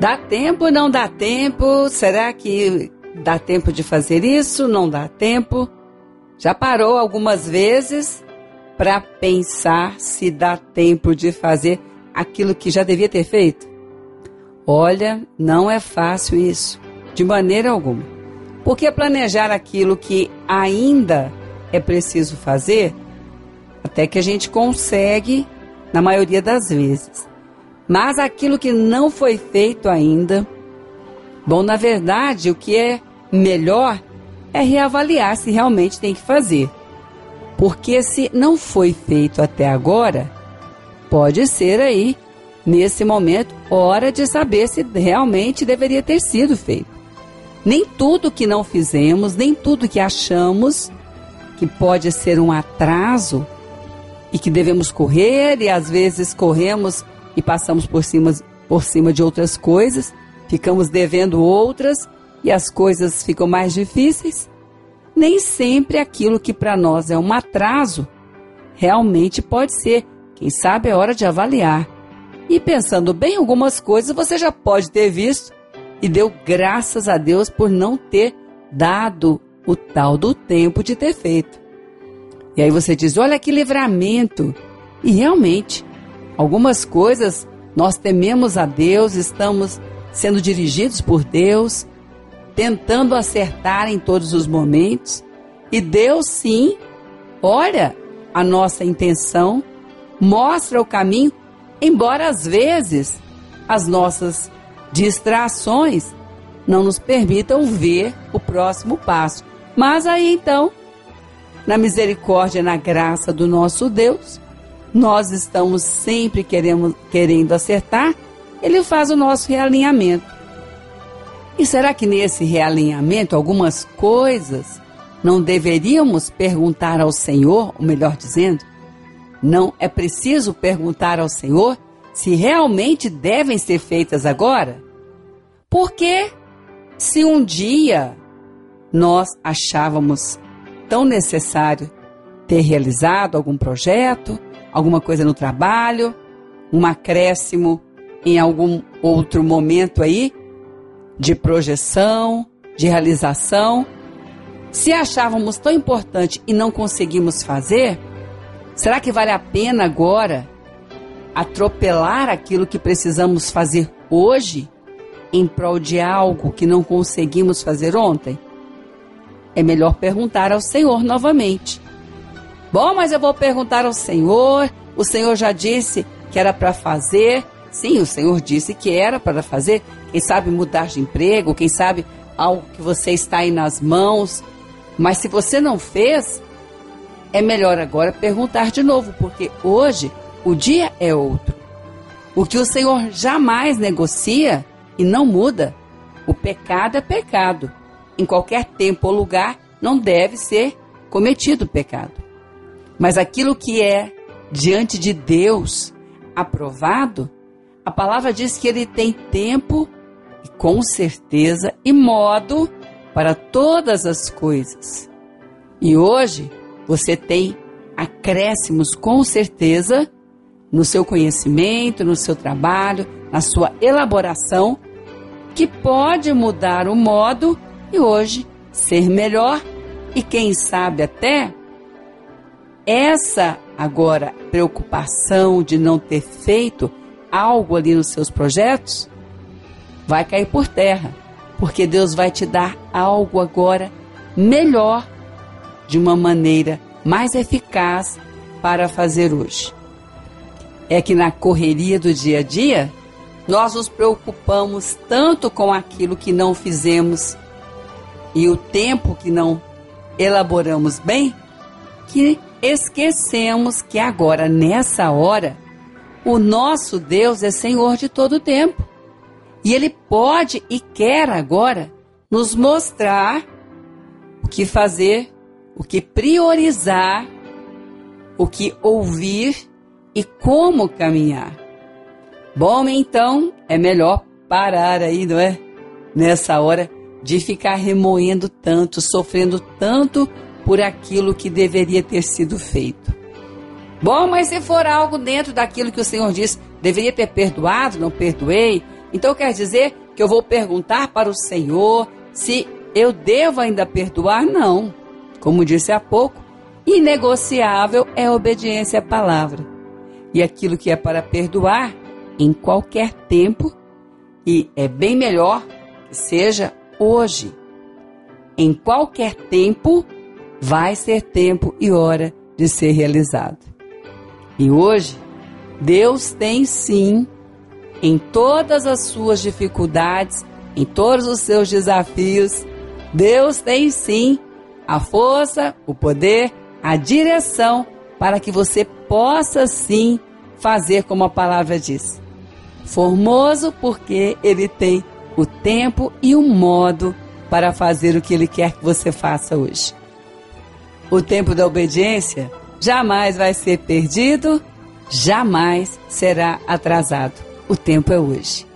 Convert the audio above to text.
Dá tempo não dá tempo? Será que dá tempo de fazer isso? Não dá tempo? Já parou algumas vezes para pensar se dá tempo de fazer aquilo que já devia ter feito? Olha, não é fácil isso, de maneira alguma. Porque planejar aquilo que ainda é preciso fazer, até que a gente consegue, na maioria das vezes. Mas aquilo que não foi feito ainda, bom, na verdade, o que é melhor é reavaliar se realmente tem que fazer. Porque se não foi feito até agora, pode ser aí, nesse momento, hora de saber se realmente deveria ter sido feito. Nem tudo que não fizemos, nem tudo que achamos que pode ser um atraso e que devemos correr e às vezes corremos e passamos por cima, por cima de outras coisas, ficamos devendo outras e as coisas ficam mais difíceis, nem sempre aquilo que para nós é um atraso realmente pode ser. Quem sabe é hora de avaliar. E pensando bem, algumas coisas você já pode ter visto e deu graças a Deus por não ter dado o tal do tempo de ter feito. E aí você diz: olha que livramento! E realmente, Algumas coisas nós tememos a Deus, estamos sendo dirigidos por Deus, tentando acertar em todos os momentos. E Deus, sim, olha a nossa intenção, mostra o caminho, embora às vezes as nossas distrações não nos permitam ver o próximo passo. Mas aí então, na misericórdia e na graça do nosso Deus, nós estamos sempre queremos, querendo acertar, ele faz o nosso realinhamento. E será que nesse realinhamento algumas coisas não deveríamos perguntar ao Senhor, ou melhor dizendo, não é preciso perguntar ao Senhor se realmente devem ser feitas agora? Porque se um dia nós achávamos tão necessário ter realizado algum projeto, alguma coisa no trabalho, um acréscimo em algum outro momento aí de projeção, de realização. Se achávamos tão importante e não conseguimos fazer, será que vale a pena agora atropelar aquilo que precisamos fazer hoje em prol de algo que não conseguimos fazer ontem? É melhor perguntar ao Senhor novamente. Bom, mas eu vou perguntar ao Senhor. O Senhor já disse que era para fazer. Sim, o Senhor disse que era para fazer. Quem sabe mudar de emprego, quem sabe algo que você está aí nas mãos. Mas se você não fez, é melhor agora perguntar de novo, porque hoje o dia é outro. O que o Senhor jamais negocia e não muda. O pecado é pecado. Em qualquer tempo ou lugar não deve ser cometido pecado. Mas aquilo que é diante de Deus aprovado, a palavra diz que ele tem tempo e com certeza e modo para todas as coisas. E hoje você tem acréscimos com certeza no seu conhecimento, no seu trabalho, na sua elaboração, que pode mudar o modo e hoje ser melhor e quem sabe até essa agora preocupação de não ter feito algo ali nos seus projetos vai cair por terra, porque Deus vai te dar algo agora melhor, de uma maneira mais eficaz para fazer hoje. É que na correria do dia a dia, nós nos preocupamos tanto com aquilo que não fizemos e o tempo que não elaboramos bem, que esquecemos que agora, nessa hora, o nosso Deus é Senhor de todo o tempo. E Ele pode e quer agora nos mostrar o que fazer, o que priorizar, o que ouvir e como caminhar. Bom, então é melhor parar aí, não é? Nessa hora de ficar remoendo tanto, sofrendo tanto por aquilo que deveria ter sido feito. Bom, mas se for algo dentro daquilo que o Senhor diz, deveria ter perdoado, não perdoei, Então quer dizer que eu vou perguntar para o Senhor se eu devo ainda perdoar? Não. Como disse há pouco, inegociável é a obediência à palavra. E aquilo que é para perdoar, em qualquer tempo, e é bem melhor que seja hoje. Em qualquer tempo, vai ser tempo e hora de ser realizado. E hoje, Deus tem sim, em todas as suas dificuldades, em todos os seus desafios, Deus tem sim a força, o poder, a direção para que você possa sim fazer como a palavra diz. Formoso porque ele tem o tempo e o modo para fazer o que ele quer que você faça hoje. O tempo da obediência jamais vai ser perdido, jamais será atrasado. O tempo é hoje.